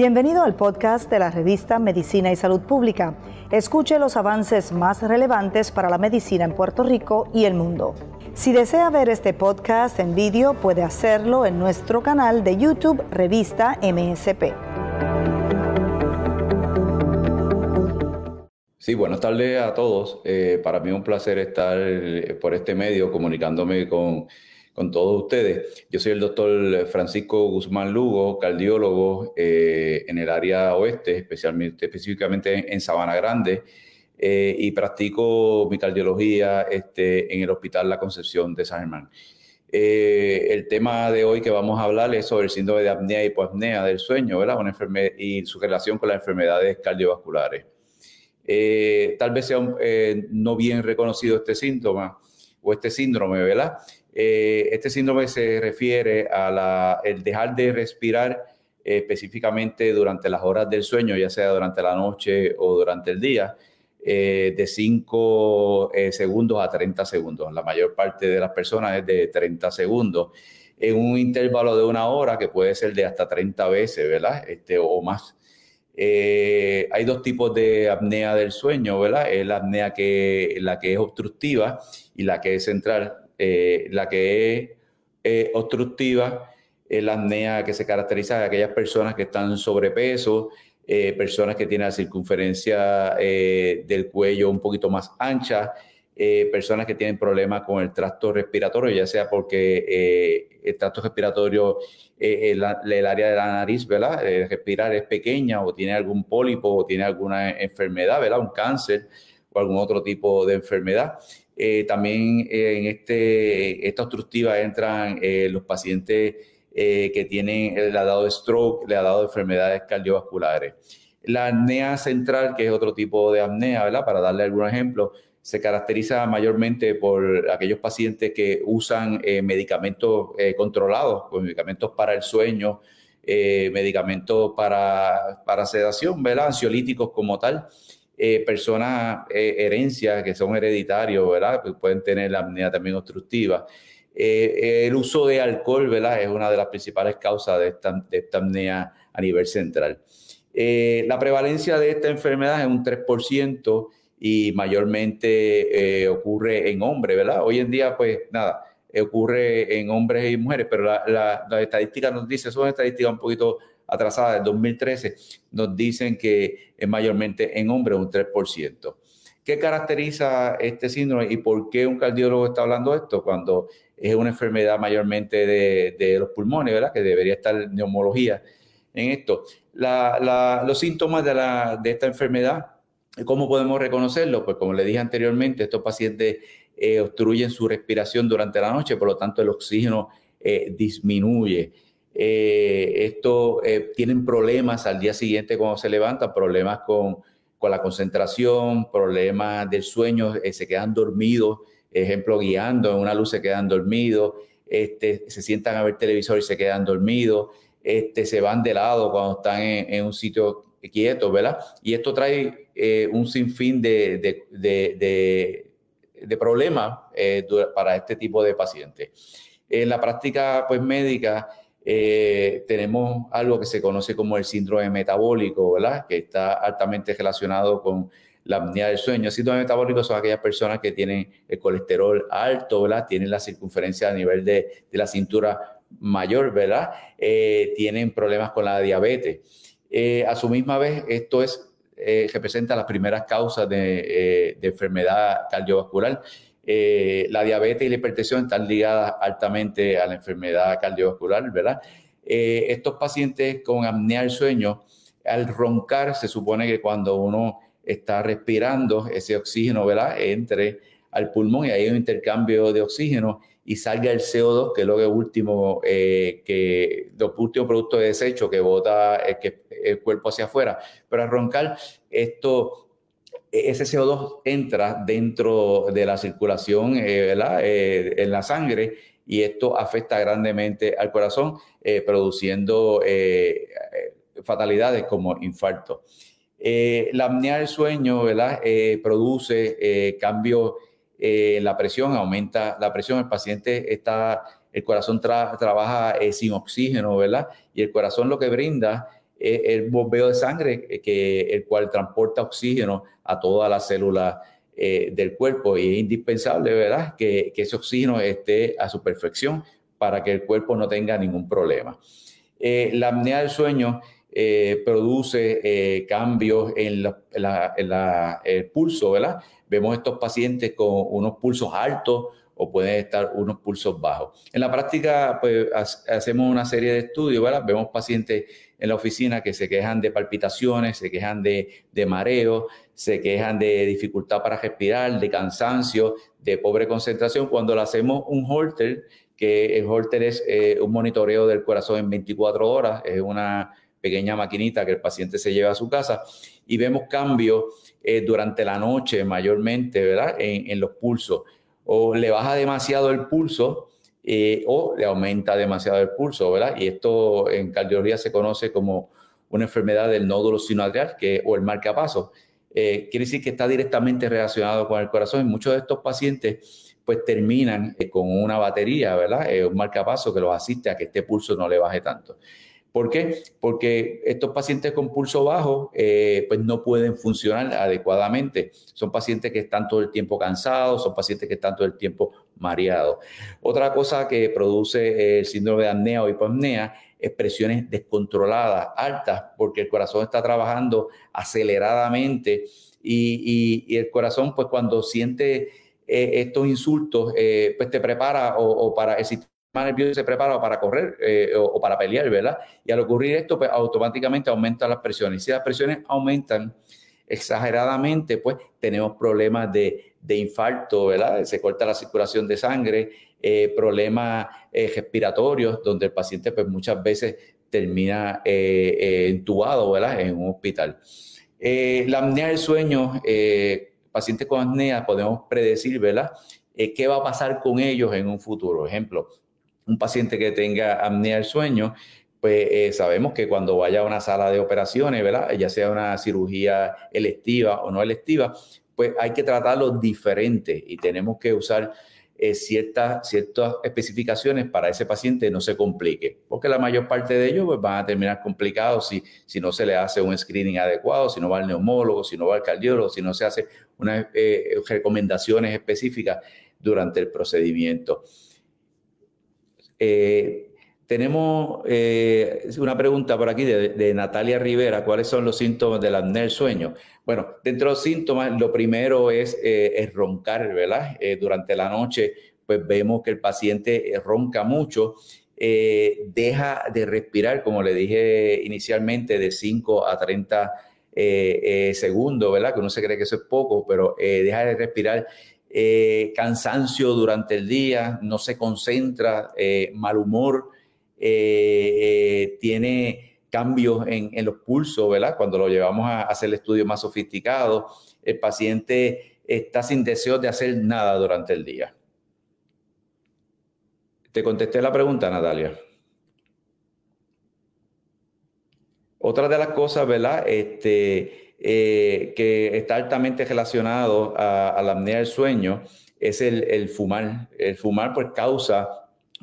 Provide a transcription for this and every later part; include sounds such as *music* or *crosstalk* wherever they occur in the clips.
Bienvenido al podcast de la revista Medicina y Salud Pública. Escuche los avances más relevantes para la medicina en Puerto Rico y el mundo. Si desea ver este podcast en vídeo, puede hacerlo en nuestro canal de YouTube Revista MSP. Sí, buenas tardes a todos. Eh, para mí es un placer estar eh, por este medio comunicándome con con todos ustedes. Yo soy el doctor Francisco Guzmán Lugo, cardiólogo eh, en el área oeste, especialmente, específicamente en Sabana Grande, eh, y practico mi cardiología este, en el Hospital La Concepción de San Germán. Eh, el tema de hoy que vamos a hablar es sobre el síndrome de apnea y hipoapnea del sueño, ¿verdad? Una y su relación con las enfermedades cardiovasculares. tal vez sea no bien reconocido este síntoma o este síndrome, ¿verdad? Eh, este síndrome se refiere a el dejar de respirar eh, específicamente durante las horas del sueño, ya sea durante la noche o durante el día, eh, de 5 segundos a 30 segundos. La mayor parte de las personas es de 30 segundos. En un intervalo de una hora que puede ser de hasta 30 veces, ¿verdad? Este, o más. hay dos tipos de apnea del sueño, ¿verdad? Es la apnea que, la que es obstructiva y la que es central. Eh, la que es eh, obstructiva es la apnea que se caracteriza de aquellas personas que están sobrepeso, eh, personas que tienen la circunferencia del cuello un poquito más ancha, personas que tienen problemas con el tracto respiratorio, ya sea porque el tracto respiratorio, el, área de la nariz, ¿verdad? respirar es pequeña o tiene algún pólipo o tiene alguna enfermedad, ¿verdad? Un cáncer o algún otro tipo de enfermedad. Eh, también eh, en este, esta obstructiva entran eh, los pacientes que tienen, le ha dado stroke, le ha dado enfermedades cardiovasculares. La apnea central, que es otro tipo de apnea, ¿verdad? Para darle algún ejemplo, se caracteriza mayormente por aquellos pacientes que usan medicamentos controlados, pues medicamentos para el sueño, medicamentos para, para sedación, ¿verdad? Ansiolíticos como tal. Eh, personas, eh, herencias que son hereditarios, ¿verdad? Pues pueden tener la apnea también obstructiva. Eh, el uso de alcohol, ¿verdad? Es una de las principales causas de esta, de apnea a nivel central. la prevalencia de esta enfermedad es un 3% y mayormente ocurre en hombres, ¿verdad? Hoy en día, pues nada, ocurre en hombres y mujeres, pero la, la estadística nos dice, son estadísticas un poquito atrasada del 2013, nos dicen que es mayormente en hombres un 3%. ¿Qué caracteriza este síndrome y por qué un cardiólogo está hablando de esto cuando es una enfermedad mayormente de, los pulmones, ¿verdad? Que debería estar neumología en esto. los síntomas de, la, de esta enfermedad, ¿cómo podemos reconocerlo? Pues como le dije anteriormente, estos pacientes eh, obstruyen su respiración durante la noche, por lo tanto el oxígeno eh, disminuye. Eh, esto eh, tienen problemas al día siguiente cuando se levantan, problemas con, con la concentración, problemas del sueño, eh, se quedan dormidos, ejemplo, guiando en una luz se quedan dormidos, este, se sientan a ver televisor y se quedan dormidos, este, se van de lado cuando están en, un sitio quieto, ¿verdad? Y esto trae un sinfín de, de, de, problemas para este tipo de pacientes. En la práctica pues, médica, eh, tenemos algo que se conoce como el síndrome metabólico, ¿verdad? Que está altamente relacionado con la apnea del sueño. El síndrome metabólico son aquellas personas que tienen el colesterol alto, ¿verdad? Tienen la circunferencia a nivel de, la cintura mayor, ¿verdad? Eh, tienen problemas con la diabetes. Eh, a su misma vez, esto es, representa las primeras causas de, de enfermedad cardiovascular eh, la diabetes y la hipertensión están ligadas altamente a la enfermedad cardiovascular, ¿verdad? Eh, estos pacientes con apnea del sueño, al roncar, se supone que cuando uno está respirando, ese oxígeno, ¿verdad? Entre al pulmón y hay un intercambio de oxígeno y salga el CO2, que es lo que último, eh, que los de desecho que bota el, que, el cuerpo hacia afuera. Pero al roncar, esto ese CO2 entra dentro de la circulación eh, eh, en la sangre y esto afecta grandemente al corazón, eh, produciendo fatalidades como infarto. la apnea del sueño produce cambios en la presión, aumenta la presión, el paciente está, el corazón trabaja sin oxígeno, ¿verdad? Y el corazón lo que brinda el bombeo de sangre, que, el cual transporta oxígeno a todas las células del cuerpo y es indispensable, ¿verdad?, que, que, ese oxígeno esté a su perfección para que el cuerpo no tenga ningún problema. la apnea del sueño eh, produce eh, cambios en, el pulso, ¿verdad? Vemos estos pacientes con unos pulsos altos o pueden estar unos pulsos bajos. En la práctica, pues hacemos una serie de estudios, ¿verdad? Vemos pacientes en la oficina que se quejan de palpitaciones, se quejan de, de mareo, se quejan de dificultad para respirar, de cansancio, de pobre concentración. Cuando le hacemos un holter, que el holter es eh, un monitoreo del corazón en 24 horas, es una pequeña maquinita que el paciente se lleva a su casa y vemos cambios eh, durante la noche mayormente, ¿verdad? En, los pulsos. O le baja demasiado el pulso eh, o le aumenta demasiado el pulso, ¿verdad? Y esto en cardiología se conoce como una enfermedad del nódulo sinoatrial que, o el marcapaso. Eh, quiere decir que está directamente relacionado con el corazón y muchos de estos pacientes pues terminan con una batería, ¿verdad? un marcapaso que los asiste a que este pulso no le baje tanto. ¿Por qué? Porque estos pacientes con pulso bajo eh, pues no pueden funcionar adecuadamente. Son pacientes que están todo el tiempo cansados, son pacientes que están todo el tiempo mareados. Otra cosa que produce el síndrome de apnea o hipopnea es presiones descontroladas, altas, porque el corazón está trabajando aceleradamente y, el corazón pues cuando siente eh, estos insultos eh, pues te prepara o, para el sistema nervioso se prepara para correr eh, o, para pelear, ¿verdad? Y al ocurrir esto, pues automáticamente aumentan las presiones. Y si las presiones aumentan exageradamente, pues tenemos problemas de, de infarto, ¿verdad? Se corta la circulación de sangre, eh, problemas eh, respiratorios, donde el paciente pues muchas veces termina entubado, ¿verdad? En un hospital. la apnea del sueño, pacientes con apnea, podemos predecir, ¿verdad? ¿Qué va a pasar con ellos en un futuro? Ejemplo, un paciente que tenga apnea del sueño, pues eh, sabemos que cuando vaya a una sala de operaciones, ¿verdad? Ya sea una cirugía electiva o no electiva, pues hay que tratarlo diferente y tenemos que usar eh, ciertas, ciertas especificaciones para ese paciente no se complique, porque la mayor parte de ellos pues, van a terminar complicados si, si no se le hace un screening adecuado, si no va al neumólogo, si no va al cardiólogo, si no se hace unas eh, recomendaciones específicas durante el procedimiento. Eh, tenemos eh, una pregunta por aquí de, Natalia Rivera. ¿Cuáles son los síntomas del apnea del sueño? Bueno, dentro de los síntomas, lo primero es, eh, roncar, ¿verdad? durante la noche, pues vemos que el paciente ronca mucho, deja de respirar, como le dije inicialmente, de 5 a 30 segundos, ¿verdad? Que uno se cree que eso es poco, pero deja de respirar eh, cansancio durante el día, no se concentra, eh, mal humor, eh, tiene cambios en, los pulsos, ¿verdad? Cuando lo llevamos a hacer el estudio más sofisticado, el paciente está sin deseo de hacer nada durante el día. Te contesté la pregunta, Natalia. Otra de las cosas, ¿verdad? Este, eh, que está altamente relacionado a, la apnea del sueño es el, fumar. El fumar pues causa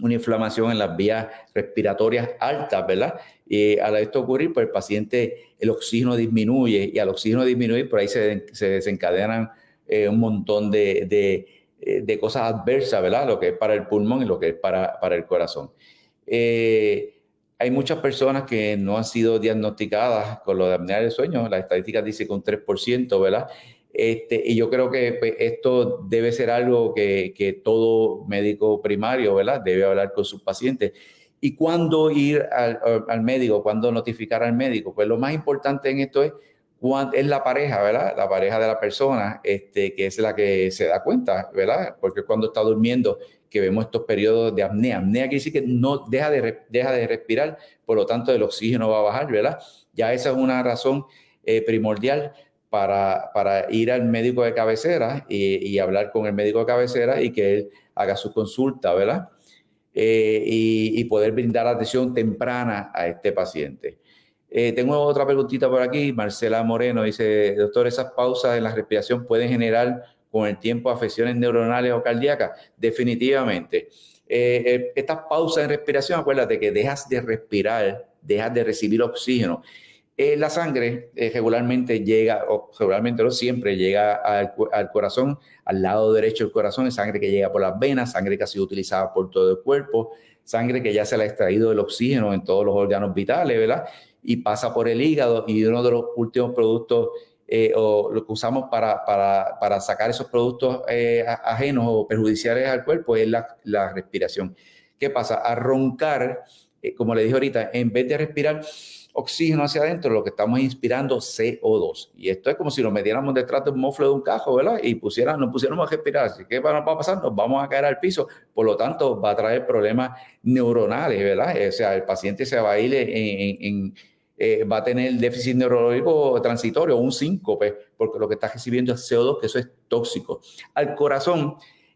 una inflamación en las vías respiratorias altas, ¿verdad? Y al esto ocurrir, pues el paciente, el oxígeno disminuye y al oxígeno disminuir, por ahí se, desencadenan eh, un montón de, de, cosas adversas, ¿verdad? Lo que es para el pulmón y lo que es para, para el corazón. Eh, hay muchas personas que no han sido diagnosticadas con lo de apnea del sueño. Las estadísticas dicen que un 3%, ¿verdad? Este, y yo creo que pues, esto debe ser algo que, que, todo médico primario, ¿verdad? Debe hablar con sus pacientes. ¿Y cuándo ir al, al médico? ¿Cuándo notificar al médico? Pues lo más importante en esto es es la pareja, ¿verdad? La pareja de la persona, este, que es la que se da cuenta, ¿verdad? Porque cuando está durmiendo que vemos estos periodos de apnea. Apnea quiere decir que no deja de, deja de respirar, por lo tanto el oxígeno va a bajar, ¿verdad? Ya esa es una razón eh, primordial para, para, ir al médico de cabecera y, hablar con el médico de cabecera y que él haga su consulta, ¿verdad? Eh, y, poder brindar atención temprana a este paciente. Eh, tengo otra preguntita por aquí. Marcela Moreno dice, doctor, esas pausas en la respiración pueden generar con el tiempo afecciones neuronales o cardíacas? Definitivamente. Eh, eh, estas pausas en respiración, acuérdate que dejas de respirar, dejas de recibir oxígeno. Eh, la sangre eh, regularmente llega, o regularmente no siempre llega al, corazón, al lado derecho del corazón, es sangre que llega por las venas, sangre que ha sido utilizada por todo el cuerpo, sangre que ya se le ha extraído el oxígeno en todos los órganos vitales, ¿verdad? Y pasa por el hígado y uno de los últimos productos eh, o lo que usamos para, para, para sacar esos productos eh, ajenos o perjudiciales al cuerpo es la, la respiración. ¿Qué pasa? A roncar, eh, como le dije ahorita, en vez de respirar oxígeno hacia adentro, lo que estamos inspirando CO2. Y esto es como si nos metiéramos detrás de un mofle de un cajo, ¿verdad? Y pusieran, nos pusiéramos a respirar. Así que va, va a pasar, nos vamos a caer al piso. Por lo tanto, va a traer problemas neuronales, ¿verdad? O sea, el paciente se va a ir en, en, eh, va a tener déficit neurológico transitorio, un síncope, porque lo que está recibiendo es CO2, que eso es tóxico. Al corazón,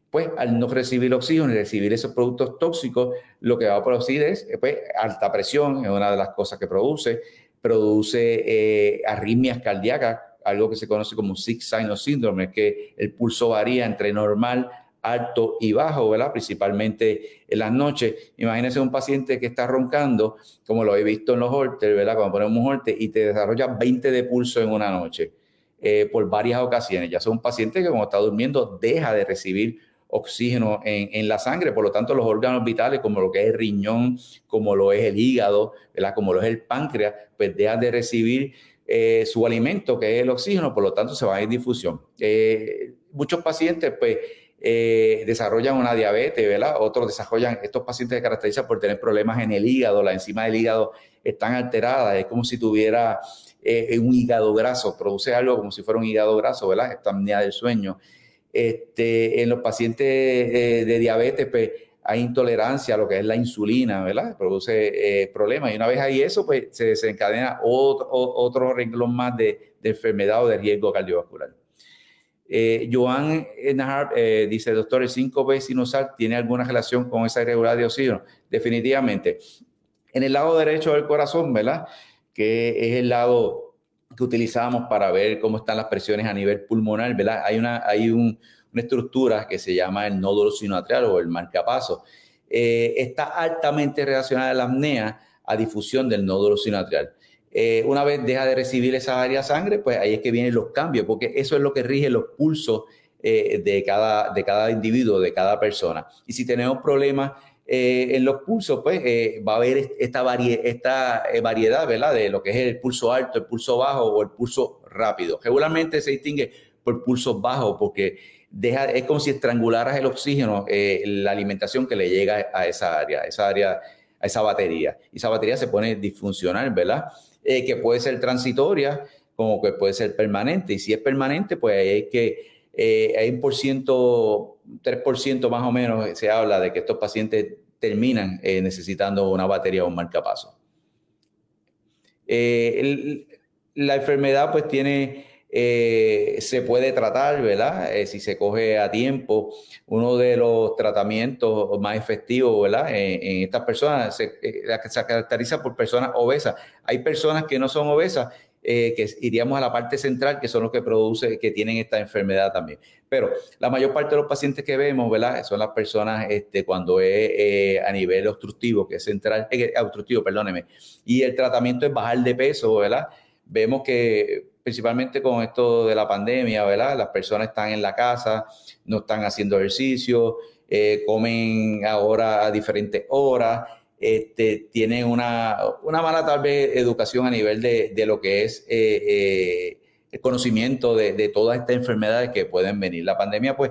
pues al no recibir oxígeno y recibir esos productos tóxicos, lo que va a producir es pues, alta presión, es una de las cosas que produce, produce eh, arritmias cardíacas, algo que se conoce como Six Sign Syndrome, que el pulso varía entre normal, alto y bajo, ¿verdad? Principalmente en las noches. Imagínense un paciente que está roncando, como lo he visto en los holters, ¿verdad? Cuando ponemos un holter y te desarrolla 20 de pulso en una noche. Eh, por varias ocasiones. Ya son un paciente que como está durmiendo deja de recibir oxígeno en, en, la sangre, por lo tanto los órganos vitales como lo que es el riñón, como lo es el hígado, ¿verdad? como lo es el páncreas, pues dejan de recibir eh, su alimento que es el oxígeno, por lo tanto se va a ir difusión. Eh, muchos pacientes pues eh, desarrollan una diabetes, ¿verdad? Otros desarrollan, estos pacientes se caracterizan por tener problemas en el hígado, la enzima del hígado están alteradas, es como si tuviera un hígado graso, produce algo como si fuera un hígado graso, ¿verdad? Esta apnea del sueño. Este, en los pacientes eh, de diabetes, pues hay intolerancia a lo que es la insulina, ¿verdad? Produce eh, problemas. Y una vez hay eso, pues se desencadena otro, otro renglón más de, enfermedad o de riesgo cardiovascular. Eh, Joan Nahar eh, dice, doctor, el 5B sinusal tiene alguna relación con esa irregularidad de oxígeno. Definitivamente. En el lado derecho del corazón, ¿verdad? Que es el lado que utilizamos para ver cómo están las presiones a nivel pulmonar, ¿verdad? Hay una, hay una estructura que se llama el nódulo sinoatrial o el marcapaso. Eh, está altamente relacionada a la apnea a difusión del nódulo sinoatrial. Eh, una vez deja de recibir esa área de sangre, pues ahí es que vienen los cambios, porque eso es lo que rige los pulsos eh, de, cada, de cada individuo, de cada persona. Y si tenemos problemas eh, en los pulsos, pues va a haber esta, esta eh, variedad, ¿verdad? De lo que es el pulso alto, el pulso bajo o el pulso rápido. Regularmente se distingue por pulsos bajos porque deja, es como si estrangularas el oxígeno, la alimentación que le llega a esa área, esa área, a esa batería. Y esa batería se pone disfuncional, ¿verdad? Que puede ser transitoria como que puede ser permanente. Y si es permanente, pues hay que, hay un por ciento 3% más o menos se habla de que estos pacientes terminan eh, necesitando una batería o un marcapaso. Eh, la enfermedad pues tiene, eh, se puede tratar, ¿verdad? si se coge a tiempo, uno de los tratamientos más efectivos, ¿verdad? En, estas personas se, se caracteriza por personas obesas. Hay personas que no son obesas eh, que iríamos a la parte central, que son los que produce, que tienen esta enfermedad también. Pero la mayor parte de los pacientes que vemos, ¿verdad? Son las personas este, cuando es eh, a nivel obstructivo, que es central, eh, obstructivo, perdóneme. Y el tratamiento es bajar de peso, ¿verdad? Vemos que principalmente con esto de la pandemia, ¿verdad? Las personas están en la casa, no están haciendo ejercicio, comen ahora a diferentes horas este, tienen una, una, mala tal vez educación a nivel de, de lo que es eh, eh, el conocimiento de, de, todas estas enfermedades que pueden venir. La pandemia pues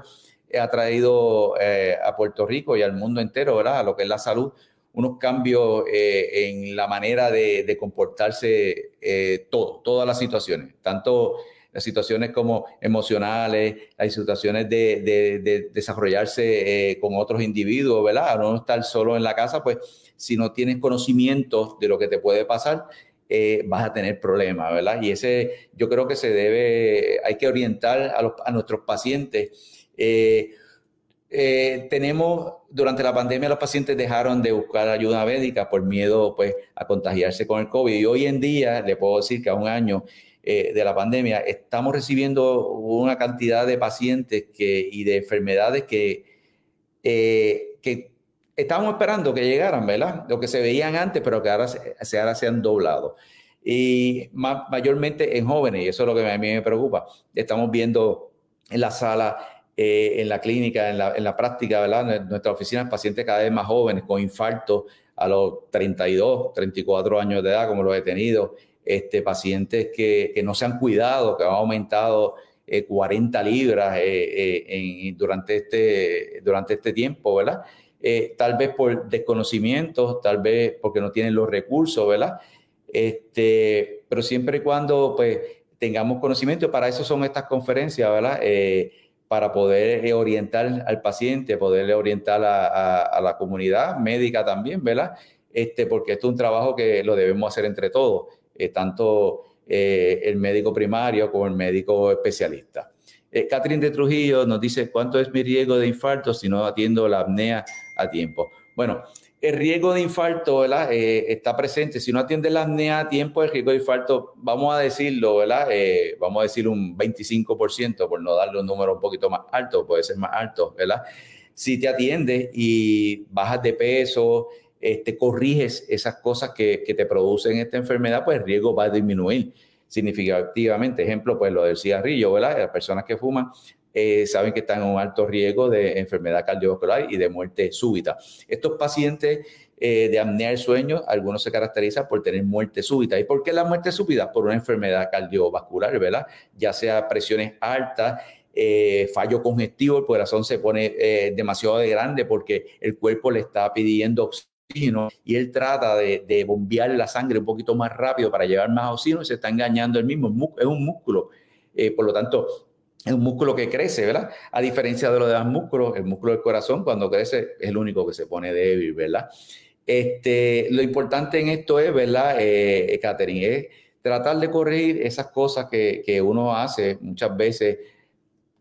ha traído eh, a Puerto Rico y al mundo entero, ¿verdad? A lo que es la salud, unos cambios eh, en la manera de, comportarse eh, todo, todas las situaciones, tanto las situaciones como emocionales, las situaciones de, de, de desarrollarse con otros individuos, ¿verdad? No estar solo en la casa, pues si no tienes conocimiento de lo que te puede pasar, eh, vas a tener problemas, ¿verdad? Y ese yo creo que se debe, hay que orientar a, los, nuestros pacientes. Eh, eh, tenemos, durante la pandemia los pacientes dejaron de buscar ayuda médica por miedo pues, a contagiarse con el COVID. Y hoy en día, le puedo decir que a un año eh, de la pandemia, estamos recibiendo una cantidad de pacientes y de enfermedades que, eh, que estábamos esperando que llegaran, ¿verdad? Lo que se veían antes, pero que ahora se han doblado. y mayormente en jóvenes, y eso es lo que a mí me preocupa. Estamos viendo en la sala, eh, en la clínica, en la, en la práctica, ¿verdad? En nuestras oficinas, pacientes cada vez más jóvenes con infarto a los 32, 34 años de edad, como lo he tenido, este, pacientes que, que no se han cuidado, que han aumentado 40 eh, libras eh, durante, este, durante este tiempo, ¿verdad? tal vez por desconocimiento, tal vez porque no tienen los recursos, ¿verdad? Este, pero siempre y cuando pues, tengamos conocimiento, para eso son estas conferencias, ¿verdad? Eh, para poder eh, orientar al paciente, poderle orientar a, la comunidad médica también, ¿verdad? Este, porque esto es un trabajo que lo debemos hacer entre todos, eh, tanto el médico primario como el médico especialista. Catherine de Trujillo nos dice, ¿cuánto es mi riesgo de infarto si no atiendo la apnea a tiempo? Bueno, el riesgo de infarto. Eh, está presente. Si no atiende la apnea a tiempo, el riesgo de infarto, vamos a decirlo. Eh, vamos a decir un 25%, por no darle un número un poquito más alto, puede ser más alto, ¿verdad? Si te atiendes y bajas de peso, este, corriges esas cosas que, que te producen esta enfermedad, pues el riesgo va a disminuir significativamente. Ejemplo, pues lo del cigarrillo, ¿verdad? Las personas que fuman eh, saben que están en un alto riesgo de enfermedad cardiovascular y de muerte súbita. Estos pacientes eh, de apnea del sueño, algunos se caracterizan por tener muerte súbita. ¿Y por qué la muerte súbita? Por una enfermedad cardiovascular, ¿verdad? Ya sea presiones altas, eh, fallo congestivo, el corazón se pone demasiado de grande porque el cuerpo le está pidiendo oxígeno y él trata de, bombear la sangre un poquito más rápido para llevar más oxígeno y se está engañando el mismo, es un músculo. por lo tanto, es un músculo que crece, ¿verdad? A diferencia de los demás músculos, el músculo del corazón cuando crece es el único que se pone débil, ¿verdad? Este, lo importante en esto es, ¿verdad, eh, Catherine? Es tratar de corregir esas cosas que, que uno hace muchas veces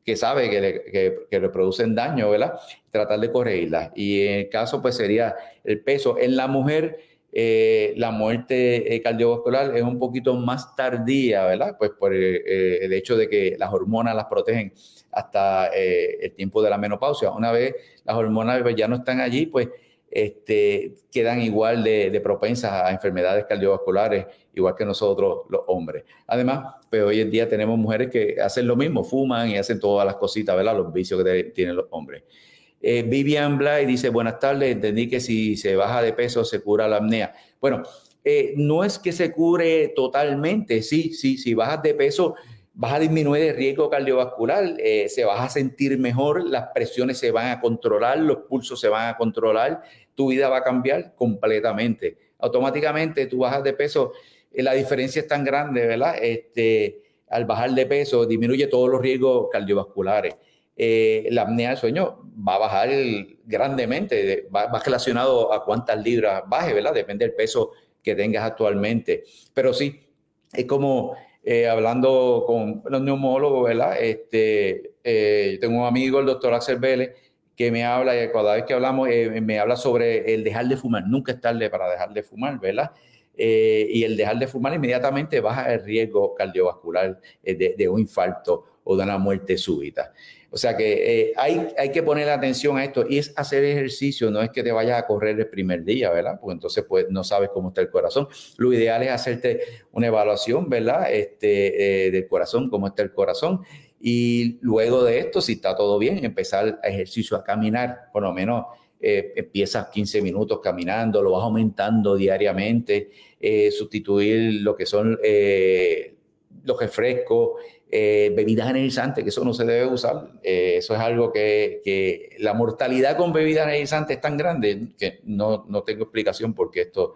que sabe que le, que, le, producen daño, ¿verdad? Tratar de corregirlas. Y en el caso, pues sería el peso. En la mujer, eh, la muerte eh, cardiovascular es un poquito más tardía, ¿verdad? Pues por eh, el hecho de que las hormonas las protegen hasta el tiempo de la menopausia. Una vez las hormonas ya no están allí, pues este, quedan igual de, propensas a enfermedades cardiovasculares, igual que nosotros los hombres. Además, pues hoy en día tenemos mujeres que hacen lo mismo, fuman y hacen todas las cositas, ¿verdad? Los vicios que tienen los hombres. Eh, Vivian Blay dice, buenas tardes, entendí que si se baja de peso se cura la apnea. Bueno, eh, no es que se cure totalmente, sí, sí, si bajas de peso vas a disminuir el riesgo cardiovascular, eh, se vas a sentir mejor, las presiones se van a controlar, los pulsos se van a controlar, tu vida va a cambiar completamente. Automáticamente tú bajas de peso, la diferencia es tan grande, ¿verdad? Este, al bajar de peso disminuye todos los riesgos cardiovasculares. Eh, la apnea del sueño va a bajar grandemente, va, relacionado a cuántas libras baje, ¿verdad? Depende del peso que tengas actualmente. Pero sí, es como eh, hablando con los neumólogos, ¿verdad? Este, eh, tengo un amigo, el doctor Axel Vélez, que me habla, y cada vez que hablamos, me habla sobre el dejar de fumar. Nunca es tarde para dejar de fumar, ¿verdad? y el dejar de fumar inmediatamente baja el riesgo cardiovascular de, de un infarto o de una muerte súbita. O sea que eh, hay, hay que poner atención a esto y es hacer ejercicio, no es que te vayas a correr el primer día, ¿verdad? Porque entonces pues, no sabes cómo está el corazón. Lo ideal es hacerte una evaluación, ¿verdad? Este, eh, del corazón, cómo está el corazón. Y luego de esto, si está todo bien, empezar ejercicio, a caminar, por lo menos eh, empiezas 15 minutos caminando, lo vas aumentando diariamente, sustituir lo que son los refrescos, eh, bebidas energizantes, que eso no se debe usar. Eh, eso es algo que, la mortalidad con bebidas energizantes es tan grande que no, no tengo explicación porque esto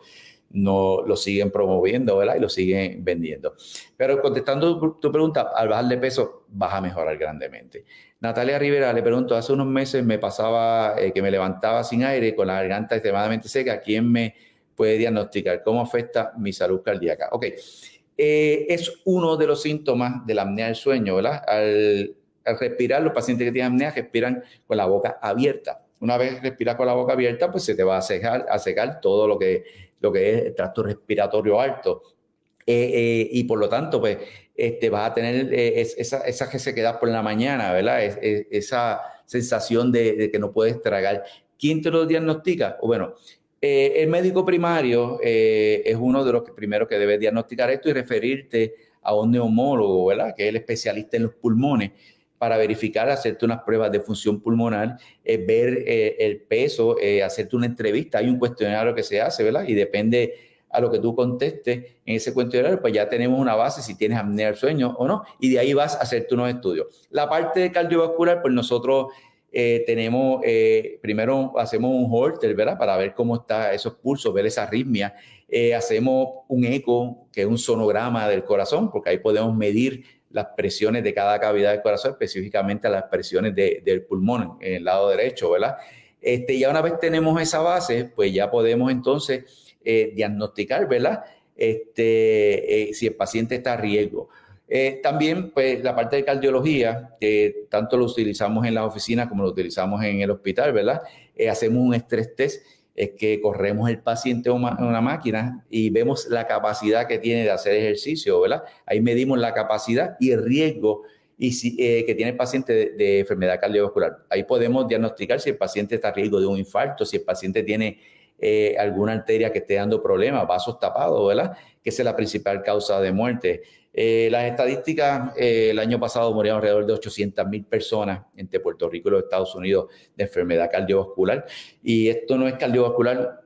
no lo siguen promoviendo, ¿verdad? Y lo siguen vendiendo. Pero contestando tu pregunta, al bajar de peso vas a mejorar grandemente. Natalia Rivera le pregunto, hace unos meses me pasaba eh, que me levantaba sin aire, con la garganta extremadamente seca, ¿quién me puede diagnosticar? ¿Cómo afecta mi salud cardíaca? Ok. Eh, es uno de los síntomas de la apnea del sueño, ¿verdad? Al, respirar, los pacientes que tienen apnea respiran con la boca abierta. Una vez respiras con la boca abierta, pues se te va a secar, todo lo que, lo que es el tracto respiratorio alto. Eh, eh, y por lo tanto, pues este, vas a tener esa, esa que se queda por la mañana, ¿verdad? esa sensación de, de, que no puedes tragar. ¿Quién te lo diagnostica? Bueno, el médico primario es uno de los primeros que debe diagnosticar esto y referirte a un neumólogo, ¿verdad? Que es el especialista en los pulmones para verificar, hacerte unas pruebas de función pulmonar, ver el peso, hacerte una entrevista. Hay un cuestionario que se hace, ¿verdad? Y depende a lo que tú contestes en ese cuestionario, pues ya tenemos una base si tienes apnea del sueño o no, y de ahí vas a hacerte unos estudios. La parte cardiovascular, pues nosotros eh, tenemos, eh, primero hacemos un holter, ¿verdad? Para ver cómo están esos pulsos, ver esa arritmia. Eh, hacemos un eco, que es un sonograma del corazón, porque ahí podemos medir las presiones de cada cavidad del corazón, específicamente las presiones del pulmón en el lado derecho, ¿verdad? Este, ya una vez tenemos esa base, pues ya podemos entonces diagnosticar, ¿verdad? Este, si el paciente está a riesgo. Eh, también, pues, la parte de cardiología, que tanto lo utilizamos en la oficina como lo utilizamos en el hospital, ¿verdad? hacemos un estrés test, es que corremos el paciente en una, máquina y vemos la capacidad que tiene de hacer ejercicio, ¿verdad? Ahí medimos la capacidad y el riesgo y si, que tiene el paciente de, de, enfermedad cardiovascular. Ahí podemos diagnosticar si el paciente está a riesgo de un infarto, si el paciente tiene eh, alguna arteria que esté dando problemas, vasos tapados, ¿verdad? Que es la principal causa de muerte. Eh, las estadísticas, eh, el año pasado murieron alrededor de 800 mil personas entre Puerto Rico y los Estados Unidos de enfermedad cardiovascular. Y esto no es cardiovascular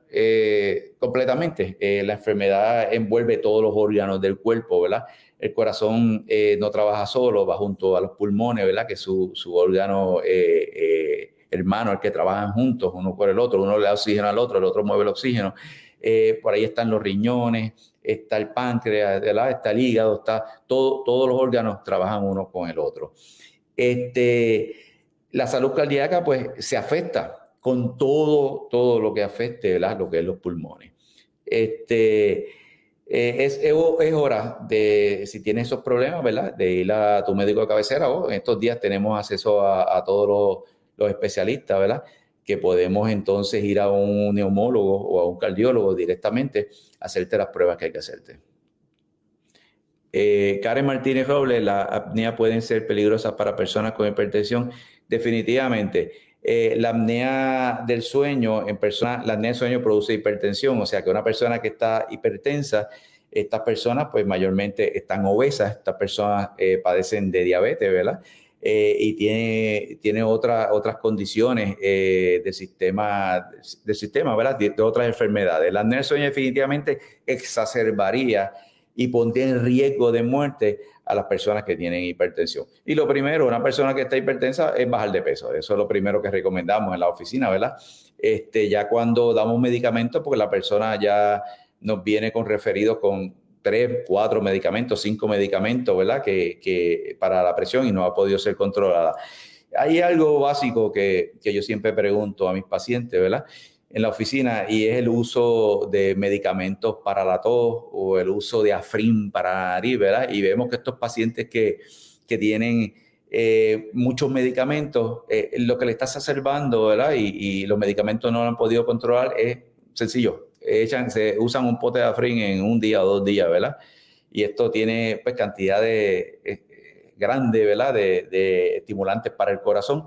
completamente. la enfermedad envuelve todos los órganos del cuerpo, ¿verdad? El corazón no trabaja solo, va junto a los pulmones, ¿verdad? Que su, su órgano hermanos que trabajan juntos, uno por el otro, uno le da oxígeno al otro, el otro mueve el oxígeno. Eh, por ahí están los riñones, está el páncreas, está el hígado, está todo, todos los órganos trabajan uno con el otro. Este, la salud cardíaca pues se afecta con todo, todo lo que afecte, ¿verdad? lo que es los pulmones. Este, eh, es, hora de, si tienes esos problemas, ¿verdad? De ir a tu médico de cabecera. en estos días tenemos acceso a, a todos los los especialistas, ¿verdad? Que podemos entonces ir a un neumólogo o a un cardiólogo directamente a hacerte las pruebas que hay que hacerte. Eh, Karen Martínez Robles, la apnea pueden ser peligrosas para personas con hipertensión. Definitivamente, eh, la apnea del sueño en persona, la apnea del sueño produce hipertensión, o sea que una persona que está hipertensa, estas personas pues mayormente están obesas, estas personas eh, padecen de diabetes, ¿verdad? Eh, y tiene, tiene otra, otras condiciones eh, del, sistema, del sistema, ¿verdad? De, otras enfermedades. La apnea definitivamente exacerbaría y pondría en riesgo de muerte a las personas que tienen hipertensión. Y lo primero, una persona que está hipertensa es bajar de peso. Eso es lo primero que recomendamos en la oficina, ¿verdad? Este, ya cuando damos medicamentos, porque la persona ya nos viene con referidos con tres, cuatro medicamentos, cinco medicamentos, ¿verdad? Que, para la presión y no ha podido ser controlada. Hay algo básico que, yo siempre pregunto a mis pacientes, ¿verdad? En la oficina y es el uso de medicamentos para la tos o el uso de afrin para la ¿verdad? Y vemos que estos pacientes que, tienen eh, muchos medicamentos, eh, lo que le está exacerbando, ¿verdad? Y, y los medicamentos no lo han podido controlar es sencillo, echan, se usan un pote de afrin en un día o dos días, ¿verdad? Y esto tiene pues cantidad de eh, grande, ¿verdad? De, estimulantes para el corazón,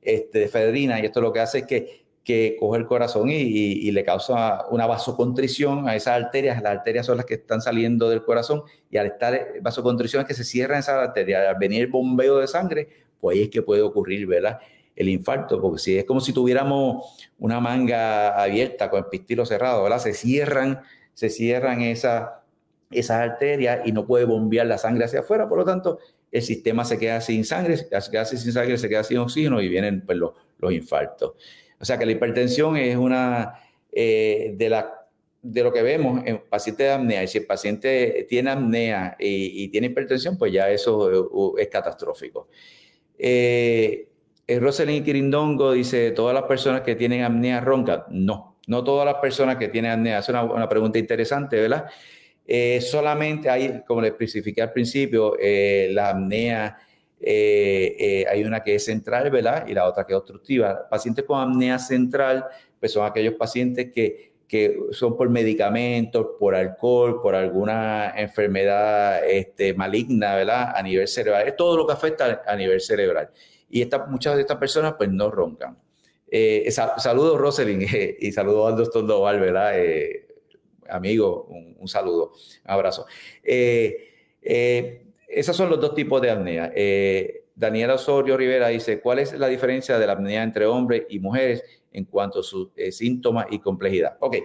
este, de fedrina, y esto lo que hace es que, que coge el corazón y, le causa una vasocontrición a esas arterias. Las arterias son las que están saliendo del corazón y al estar vasocontrición es que se cierran esas arterias. Al venir el bombeo de sangre, pues ahí es que puede ocurrir, ¿verdad? El infarto, porque si es como si tuviéramos una manga abierta con el pistilo cerrado, ¿verdad? Se cierran, se cierran esas arterias y no puede bombear la sangre hacia afuera, por lo tanto, el sistema se queda sin sangre, se queda sin sangre, se queda sin oxígeno y vienen pues, los, los infartos. O sea que la hipertensión es una eh, de la de lo que vemos en pacientes de apnea, y si el paciente tiene apnea y, tiene hipertensión, pues ya eso es catastrófico. Eh, eh, Rosalind Quirindongo dice, ¿todas las personas que tienen apnea roncan? No, no todas las personas que tienen apnea. Es una, pregunta interesante, ¿verdad? Eh, solamente hay, como les especifiqué al principio, eh, la apnea, hay una que es central, ¿verdad? Y la otra que es obstructiva. Pacientes con apnea central, pues son aquellos pacientes que, que son por medicamentos, por alcohol, por alguna enfermedad este, maligna, ¿verdad? A nivel cerebral. Es todo lo que afecta a nivel cerebral y muchas de estas personas pues no roncan. Eh, saludos, Roselyn, *laughs* y saludos al doctor Doval, ¿verdad? Eh, amigo, un, saludo, un abrazo. esos son los dos tipos de apnea. Daniela Osorio Rivera dice, ¿cuál es la diferencia de la apnea entre hombres y mujeres en cuanto a sus síntomas y complejidad? Ok.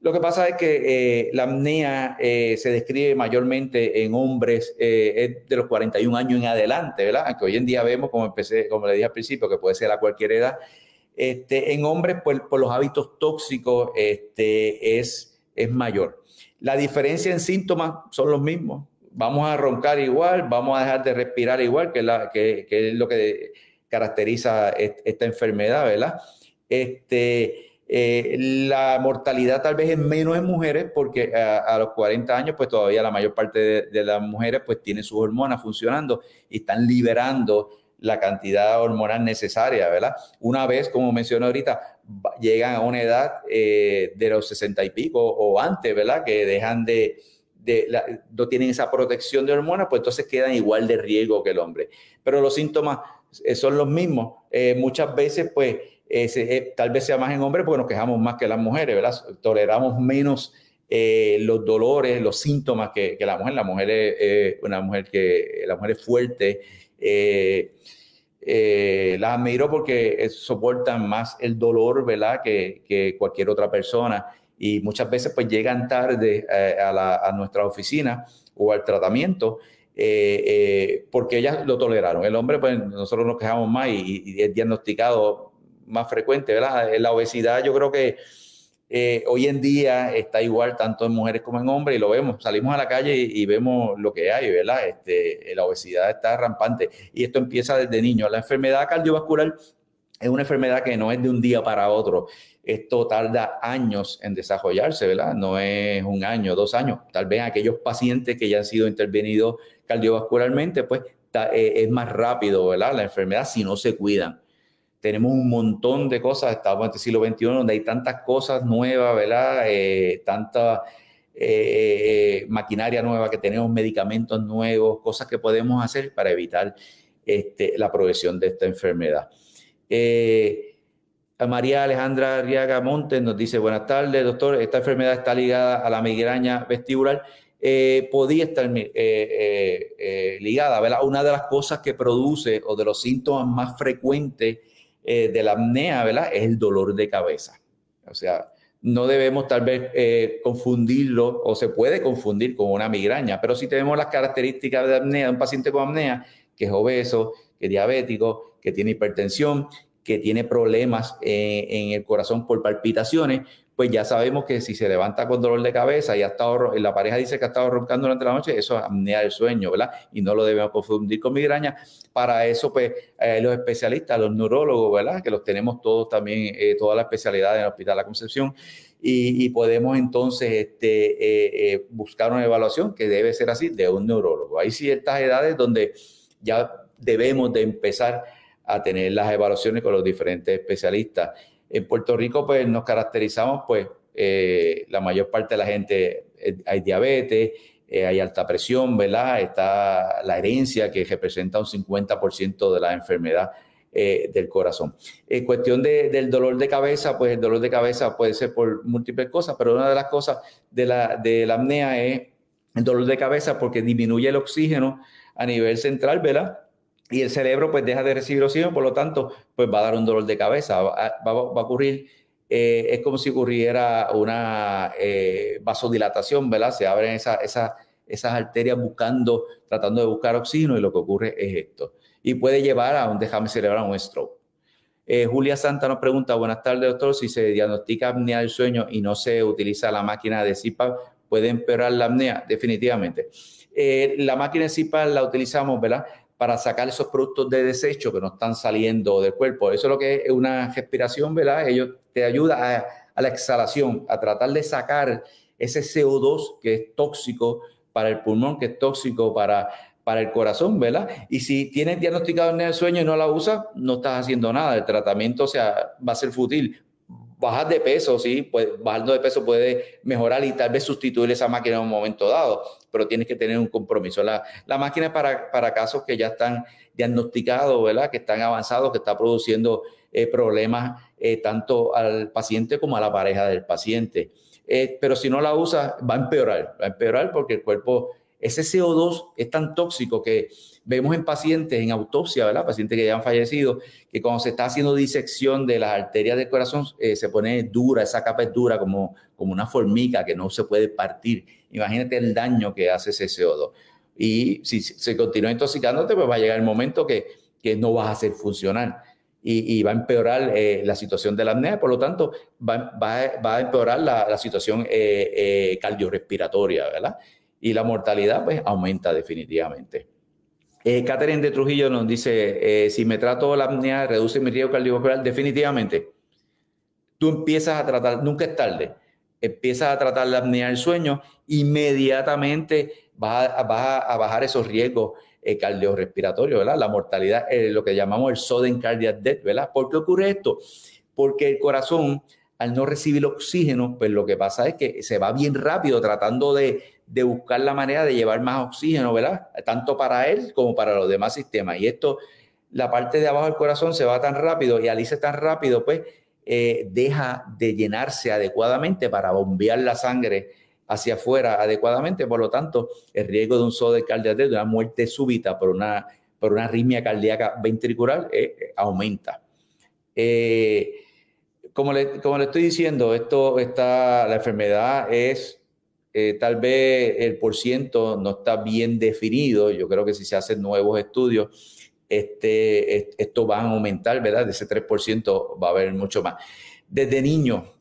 Lo que pasa es que eh, la apnea eh, se describe mayormente en hombres eh, de los 41 años en adelante, ¿verdad? Aunque hoy en día vemos, como empecé, como le dije al principio, que puede ser a cualquier edad. Este, en hombres, pues, por los hábitos tóxicos, este, es, es mayor. La diferencia en síntomas son los mismos. Vamos a roncar igual, vamos a dejar de respirar igual, que, la, que, que es lo que caracteriza esta enfermedad, ¿verdad? Este, eh, la mortalidad tal vez es menos en mujeres porque a, los 40 años pues todavía la mayor parte de, las mujeres pues tienen sus hormonas funcionando y están liberando la cantidad hormonal necesaria, ¿verdad? Una vez, como mencioné ahorita, llegan a una edad eh, de los 60 y pico o antes, ¿verdad? Que dejan de, no tienen esa protección de hormonas, pues entonces quedan igual de riesgo que el hombre. Pero los síntomas eh, son los mismos. muchas veces, pues, eh, tal vez sea más en hombres porque nos quejamos más que las mujeres, ¿verdad? Toleramos menos eh, los dolores, los síntomas que, la mujer. La mujer es una mujer que la mujer es fuerte. Eh, las admiro porque soportan más el dolor, ¿verdad? Que, que, cualquier otra persona. Y muchas veces pues llegan tarde a, nuestra oficina o al tratamiento. porque ellas lo toleraron. El hombre, pues nosotros nos quejamos más y es diagnosticado más frecuente, ¿verdad? La obesidad yo creo que eh, hoy en día está igual tanto en mujeres como en hombres y lo vemos, salimos a la calle y, vemos lo que hay, ¿verdad? Este, la obesidad está rampante y esto empieza desde niño. La enfermedad cardiovascular es una enfermedad que no es de un día para otro. Esto tarda años en desarrollarse, ¿verdad? No es un año, dos años. Tal vez aquellos pacientes que ya han sido intervenidos cardiovascularmente, pues eh, es más rápido, ¿verdad? La enfermedad si no se cuidan tenemos un montón de cosas, estamos en el siglo XXI donde hay tantas cosas nuevas, ¿verdad? Eh, tanta eh, maquinaria nueva que tenemos, medicamentos nuevos, cosas que podemos hacer para evitar este, la progresión de esta enfermedad. Eh, María Alejandra Arriaga Montes nos dice, buenas tardes, doctor, esta enfermedad está ligada a la migraña vestibular. podía estar ligada, ¿verdad? Una de las cosas que produce o de los síntomas más frecuentes eh, de la apnea, ¿verdad? Es el dolor de cabeza. O sea, no debemos tal vez eh, confundirlo o se puede confundir con una migraña, pero si tenemos las características de apnea un paciente con apnea, que es obeso, que es diabético, que tiene hipertensión, que tiene problemas eh, en el corazón por palpitaciones, pues ya sabemos que si se levanta con dolor de cabeza y ha estado, la pareja dice que ha estado roncando durante la noche, eso es apnea del sueño, ¿verdad? Y no lo debemos confundir con migraña. Para eso, pues, eh, los especialistas, los neurólogos, ¿verdad? Que los tenemos todos también, eh, toda la especialidad en el Hospital la Concepción. Y, podemos entonces este, eh, buscar una evaluación que debe ser así de un neurólogo. Hay ciertas edades donde ya debemos de empezar a tener las evaluaciones con los diferentes especialistas. En Puerto Rico, pues nos caracterizamos, pues eh, la mayor parte de la gente eh, hay diabetes, eh, hay alta presión, ¿verdad? Está la herencia que representa un 50% de la enfermedad del corazón. En cuestión del dolor de cabeza, pues el dolor de cabeza puede ser por múltiples cosas, pero una de las cosas de la, de la apnea es el dolor de cabeza porque disminuye el oxígeno a nivel central, ¿verdad? Y el cerebro pues deja de recibir oxígeno, por lo tanto, pues va a dar un dolor de cabeza, va, a, ocurrir, eh, es como si ocurriera una eh, vasodilatación, ¿verdad? Se abren esa, esas arterias buscando, tratando de buscar oxígeno y lo que ocurre es esto. Y puede llevar a un déjame cerebral, un stroke. Eh, Julia Santa nos pregunta, buenas tardes doctor, si se diagnostica apnea del sueño y no se utiliza la máquina de CPAP, ¿puede empeorar la apnea? Definitivamente. la máquina de la utilizamos, ¿verdad? Para sacar esos productos de desecho que no están saliendo del cuerpo. Eso es lo que es una respiración, ¿verdad? Ellos te ayuda a, la exhalación, a tratar de sacar ese CO2 que es tóxico para el pulmón, que es tóxico para, para el corazón, ¿verdad? Y si tienes diagnosticado en el sueño y no la usas, no estás haciendo nada. El tratamiento, o sea, va a ser fútil bajar de peso, sí, pues bajando de peso puede mejorar y tal vez sustituir esa máquina en un momento dado, pero tienes que tener un compromiso. La, la máquina es para, para casos que ya están diagnosticados, ¿verdad? Que están avanzados, que está produciendo eh, problemas eh, tanto al paciente como a la pareja del paciente. Eh, pero si no la usa, va a empeorar, va a empeorar porque el cuerpo, ese CO2 es tan tóxico que vemos en pacientes en autopsia, ¿verdad? Pacientes que ya han fallecido, que cuando se está haciendo disección de las arterias del corazón, eh, se pone dura, esa capa es dura como, como una formica que no se puede partir. Imagínate el daño que hace ese CO2. Y si se continúa intoxicándote, pues va a llegar el momento que, que no vas a hacer funcionar. Y, va a empeorar eh, la situación de la apnea, por lo tanto, va, va, va a empeorar la, la situación eh, eh, cardiorrespiratoria, ¿verdad? Y la mortalidad, pues, aumenta definitivamente. Catherine de Trujillo nos dice, si me trato la apnea, reduce mi riesgo cardiovascular, definitivamente. Tú empiezas a tratar, nunca es tarde, empiezas a tratar la apnea del sueño, inmediatamente vas a, bajar esos riesgos eh, cardiorrespiratorios, ¿verdad? La mortalidad, eh, lo que llamamos el sudden cardiac death, ¿verdad? ¿Por qué ocurre esto? Porque el corazón, al no recibir oxígeno, pues lo que pasa es que se va bien rápido tratando de, de buscar la manera de llevar más oxígeno, ¿verdad? Tanto para él como para los demás sistemas. Y esto, la parte de abajo del corazón se va tan rápido y al irse tan rápido, pues eh, deja de llenarse adecuadamente para bombear la sangre hacia afuera adecuadamente, por lo tanto, el riesgo de un de cardíaco, de una muerte súbita por una, por una arritmia cardíaca ventricular, eh, eh, aumenta. Como, le, como le estoy diciendo, esto está, la enfermedad es tal vez el porciento no está bien definido. Yo creo que si se hacen nuevos estudios, este, esto va a aumentar, ¿verdad? De ese 3% va a haber mucho más. Desde niño,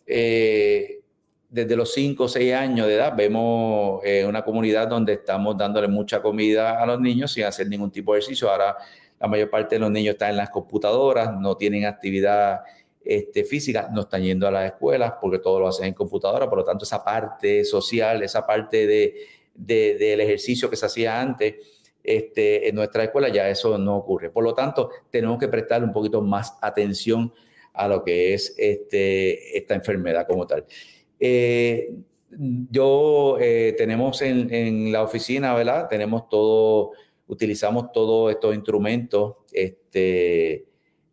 desde los 5 o 6 años de edad vemos eh, una comunidad donde estamos dándole mucha comida a los niños sin hacer ningún tipo de ejercicio. Ahora la mayor parte de los niños están en las computadoras, no tienen actividad este, física, no están yendo a las escuelas porque todo lo hacen en computadora, por lo tanto esa parte social, esa parte de, del ejercicio que se hacía antes este, en nuestra escuela, ya eso no ocurre. Por lo tanto, tenemos que prestar un poquito más atención a lo que es este, esta enfermedad como tal. Eh, yo eh, tenemos en, la oficina, ¿verdad? Tenemos todo, utilizamos todos estos instrumentos este,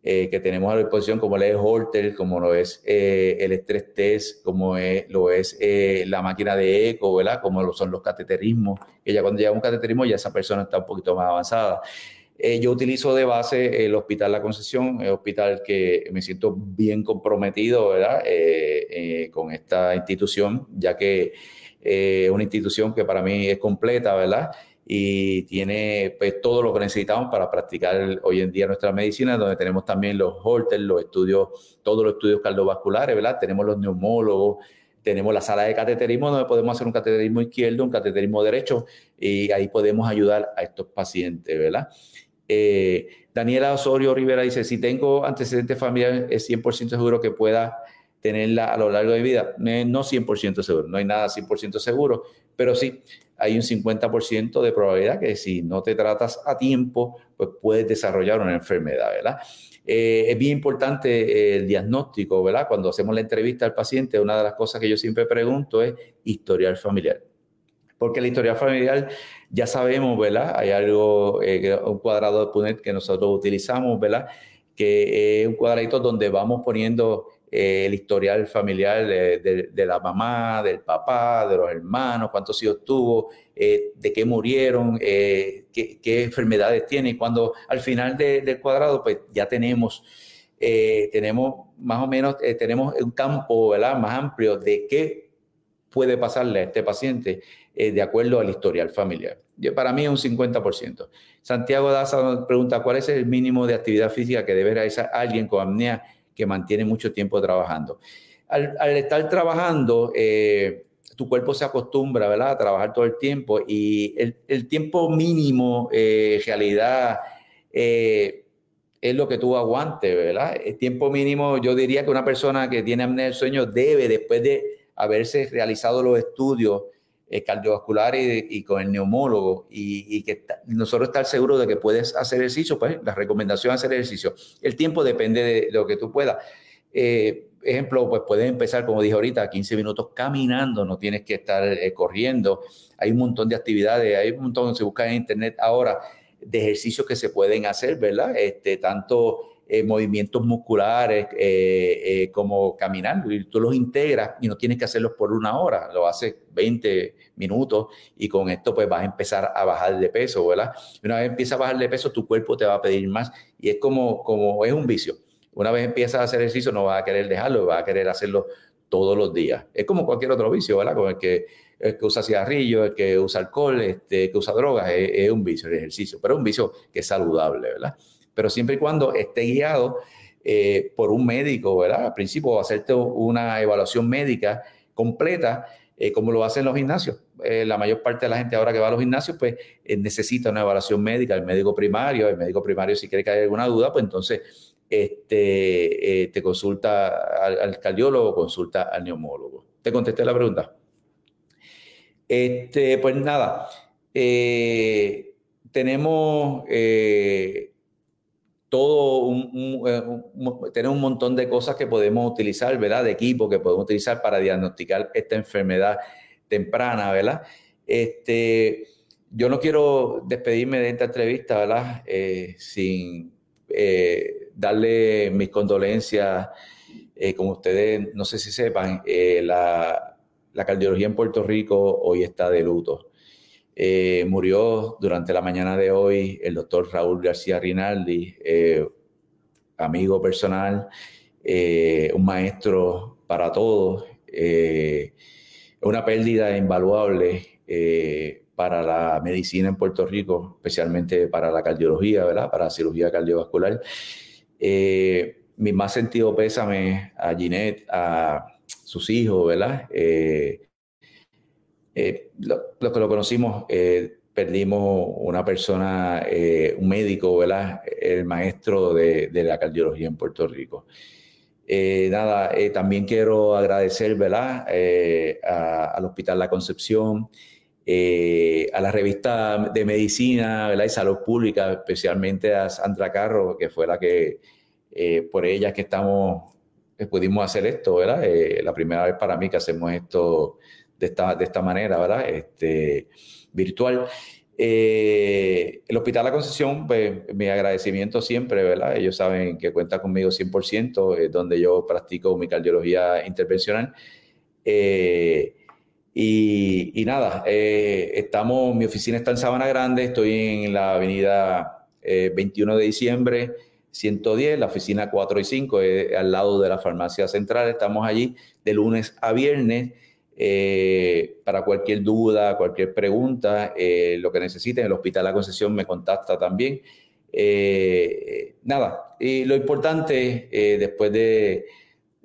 eh, que tenemos a disposición, como el Holter, como lo es el estrés test, como lo es la máquina de eco, ¿verdad? Como lo son los cateterismos, que ya cuando llega un cateterismo ya esa persona está un poquito más avanzada. Eh, yo utilizo de base el Hospital La Concesión, el hospital que me siento bien comprometido ¿verdad? Eh, eh, con esta institución, ya que es una institución que para mí es completa, ¿verdad? Y tiene pues, todo lo que necesitamos para practicar hoy en día nuestra medicina, donde tenemos también los Holter, los estudios, todos los estudios cardiovasculares, ¿verdad? Tenemos los neumólogos, tenemos la sala de cateterismo donde podemos hacer un cateterismo izquierdo, un cateterismo derecho y ahí podemos ayudar a estos pacientes, ¿verdad? Eh, Daniela Osorio Rivera dice, si tengo antecedentes familiares, es 100% seguro que pueda tenerla a lo largo de mi vida. Eh, no 100% seguro, no hay nada 100% seguro, pero sí hay un 50% de probabilidad que si no te tratas a tiempo, pues puedes desarrollar una enfermedad, ¿verdad? Eh, es bien importante el diagnóstico, ¿verdad? Cuando hacemos la entrevista al paciente, una de las cosas que yo siempre pregunto es historial familiar. Porque la historia familiar ya sabemos, ¿verdad? Hay algo, eh, un cuadrado de Punet que nosotros utilizamos, ¿verdad? Que es un cuadradito donde vamos poniendo eh, el historial familiar de, la mamá, del papá, de los hermanos, cuántos hijos tuvo, eh, de qué murieron, qué, enfermedades tiene. Y cuando al final del cuadrado, pues ya tenemos, tenemos más o menos, tenemos un campo más amplio de qué puede pasarle a este paciente de acuerdo al historial familiar para mí es un 50%. Santiago Daza pregunta, ¿cuál es el mínimo de actividad física que debe realizar alguien con apnea que mantiene mucho tiempo trabajando? Al, estar trabajando, eh, tu cuerpo se acostumbra, ¿verdad? A trabajar todo el tiempo y el, tiempo mínimo, eh, realidad, eh, es lo que tú aguantes, ¿verdad? El tiempo mínimo, yo diría que una persona que tiene apnea del sueño debe, después de haberse realizado los estudios, eh, cardiovascular y, con el neumólogo y, que nosotros estar seguros de que puedes hacer ejercicio, pues la recomendación es hacer ejercicio. El tiempo depende de lo que tú puedas. Eh, ejemplo, pues puedes empezar, como dije ahorita, 15 minutos caminando, no tienes que estar eh, corriendo. Hay un montón de actividades, hay un montón, se busca en internet ahora, de ejercicios que se pueden hacer, ¿verdad? Este, tanto eh, movimientos musculares eh, como caminar, y tú los integras y no tienes que hacerlos por una hora, lo haces 20 minutos y con esto pues vas a empezar a bajar de peso, ¿verdad? Una vez empiezas a bajar de peso, tu cuerpo te va a pedir más y es como, como es un vicio. Una vez empiezas a hacer ejercicio, no vas a querer dejarlo, vas a querer hacerlo todos los días. Es como cualquier otro vicio, ¿verdad? Como el que, el que usa cigarrillo, el que usa alcohol, este, que usa drogas, es, un vicio el ejercicio, pero es un vicio que es saludable, ¿verdad? Pero siempre y cuando esté guiado eh, por un médico, ¿verdad? Al principio, hacerte una evaluación médica completa, eh, como lo hacen los gimnasios. Eh, la mayor parte de la gente ahora que va a los gimnasios, pues necesita una evaluación médica, el médico primario, el médico primario si quiere que haya alguna duda, pues entonces este, te consulta al, cardiólogo, consulta al neumólogo. ¿Te contesté la pregunta? Este, pues nada, tenemos todo un, tenemos un montón de cosas que podemos utilizar, ¿verdad? De equipo que podemos utilizar para diagnosticar esta enfermedad temprana, ¿verdad? Este, yo no quiero despedirme de esta entrevista, ¿verdad? sin darle mis condolencias. Eh, como ustedes, no sé si sepan, eh, la, cardiología en Puerto Rico hoy está de luto. Eh, murió durante la mañana de hoy el doctor Raúl García Rinaldi, amigo personal, un maestro para todos, una pérdida invaluable para la medicina en Puerto Rico, especialmente para la cardiología, ¿verdad? Para la cirugía cardiovascular. Eh, mi más sentido pésame a Ginette, a sus hijos, ¿verdad? Eh, eh, los lo que lo conocimos, perdimos una persona, un médico, ¿verdad? El maestro de, la cardiología en Puerto Rico. nada, también quiero agradecer, ¿verdad? al Hospital La Concepción, a la revista de medicina ¿verdad? y salud pública, especialmente a Sandra Carro, que fue la que eh, por ella que estamos, que pudimos hacer esto, ¿verdad? Eh, la primera vez para mí que hacemos esto de esta, de esta manera, ¿verdad? Este, virtual. Eh, el Hospital La Concesión, pues, mi agradecimiento siempre, ¿verdad? Ellos saben que cuenta conmigo 100%, es donde yo practico mi cardiología intervencional. y, y, nada, estamos, mi oficina está en Sabana Grande, estoy en la avenida 21 de diciembre, 110, la oficina 4 y 5, al lado de la farmacia central. Estamos allí de lunes a viernes. Eh, para cualquier duda, cualquier pregunta, eh, lo que necesiten, el Hospital La Concesión me contacta también. Eh, nada, y lo importante después de,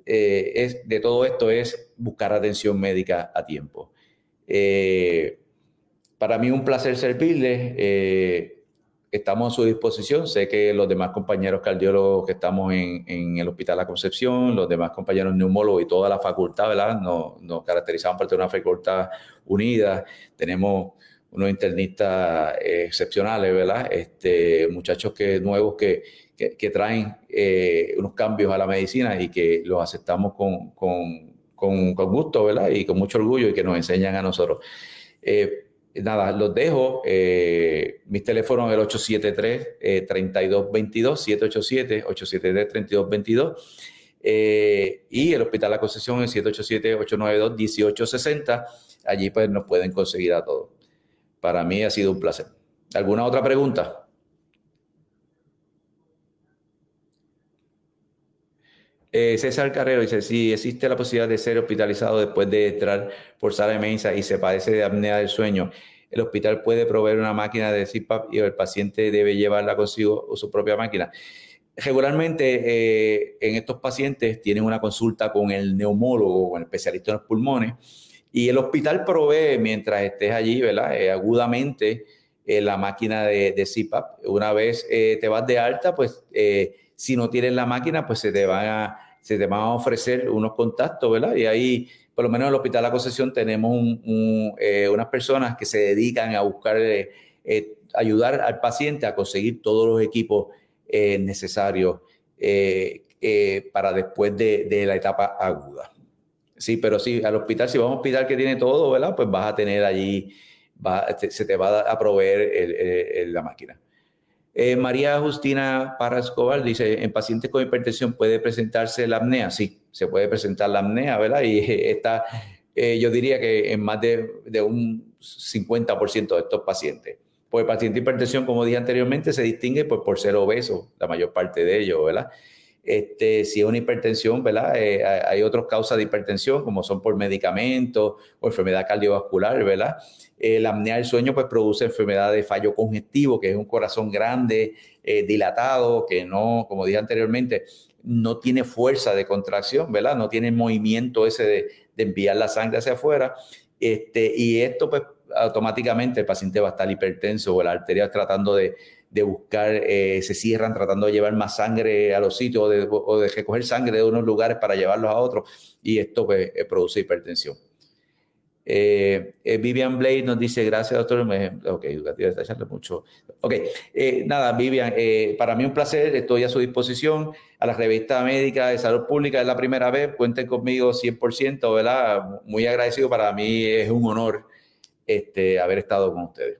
de todo esto es buscar atención médica a tiempo. para mí un placer servirles estamos a su disposición. Sé que los demás compañeros cardiólogos que estamos en, el Hospital La Concepción, los demás compañeros neumólogos y toda la facultad, ¿verdad? Nos, nos caracterizamos por tener una facultad unida. Tenemos unos internistas excepcionales, ¿verdad? Este, muchachos que, nuevos que, que, traen eh, unos cambios a la medicina y que los aceptamos con, con, con, gusto, ¿verdad? Y con mucho orgullo y que nos enseñan a nosotros. Eh, nada, los dejo. Eh, mis teléfonos el 873-3222, 787-873-3222. Eh, y el Hospital La Concesión el 787-892-1860. Allí pues nos pueden conseguir a todos. Para mí ha sido un placer. ¿Alguna otra pregunta? Eh, César Carrero dice, si existe la posibilidad de ser hospitalizado después de entrar por sala de mensa y se padece de apnea del sueño, el hospital puede proveer una máquina de CPAP y el paciente debe llevarla consigo o su propia máquina. Regularmente eh, en estos pacientes tienen una consulta con el neumólogo, con el especialista en los pulmones, y el hospital provee, mientras estés allí, ¿verdad? Eh, agudamente la máquina de, de, CPAP. Una vez te vas de alta, pues si no tienes la máquina, pues se te van a, se te van a ofrecer unos contactos, ¿verdad? Y ahí, por lo menos en el Hospital La Concesión, tenemos eh, unas personas que se dedican a buscar, eh, eh, ayudar al paciente a conseguir todos los equipos necesarios para después de, la etapa aguda. Sí, pero sí, al hospital, si vas a un hospital que tiene todo, ¿verdad? Pues vas a tener allí, se te va a proveer la máquina. Eh, María Justina Parra Escobar dice, en pacientes con hipertensión puede presentarse la apnea. Sí, se puede presentar la apnea, ¿verdad? Y *laughs* está, eh, yo diría que en más de, de un 50% de estos pacientes. Pues el paciente de hipertensión, como dije anteriormente, se distingue pues, por ser obeso, la mayor parte de ellos, ¿verdad? Este, si es una hipertensión, ¿verdad? Eh, hay otras causas de hipertensión, como son por medicamentos o enfermedad cardiovascular, ¿verdad? Eh, la apnea del sueño pues produce enfermedad de fallo congestivo, que es un corazón grande, eh, dilatado, que no, como dije anteriormente, no tiene fuerza de contracción, ¿verdad? No tiene movimiento ese de, de enviar la sangre hacia afuera. Este, y esto pues automáticamente el paciente va a estar hipertenso o la arteria tratando de, buscar, eh, se cierran tratando de llevar más sangre a los sitios o de, recoger sangre de unos lugares para llevarlos a otros y esto pues, eh, produce hipertensión. Eh, Vivian Blade nos dice, gracias doctor. ok, mucho. Ok, nada, Vivian, para mí un placer, estoy a su disposición. A la revista médica de salud pública es la primera vez, cuenten conmigo 100%, ¿verdad? Muy agradecido, para mí es un honor este, haber estado con ustedes.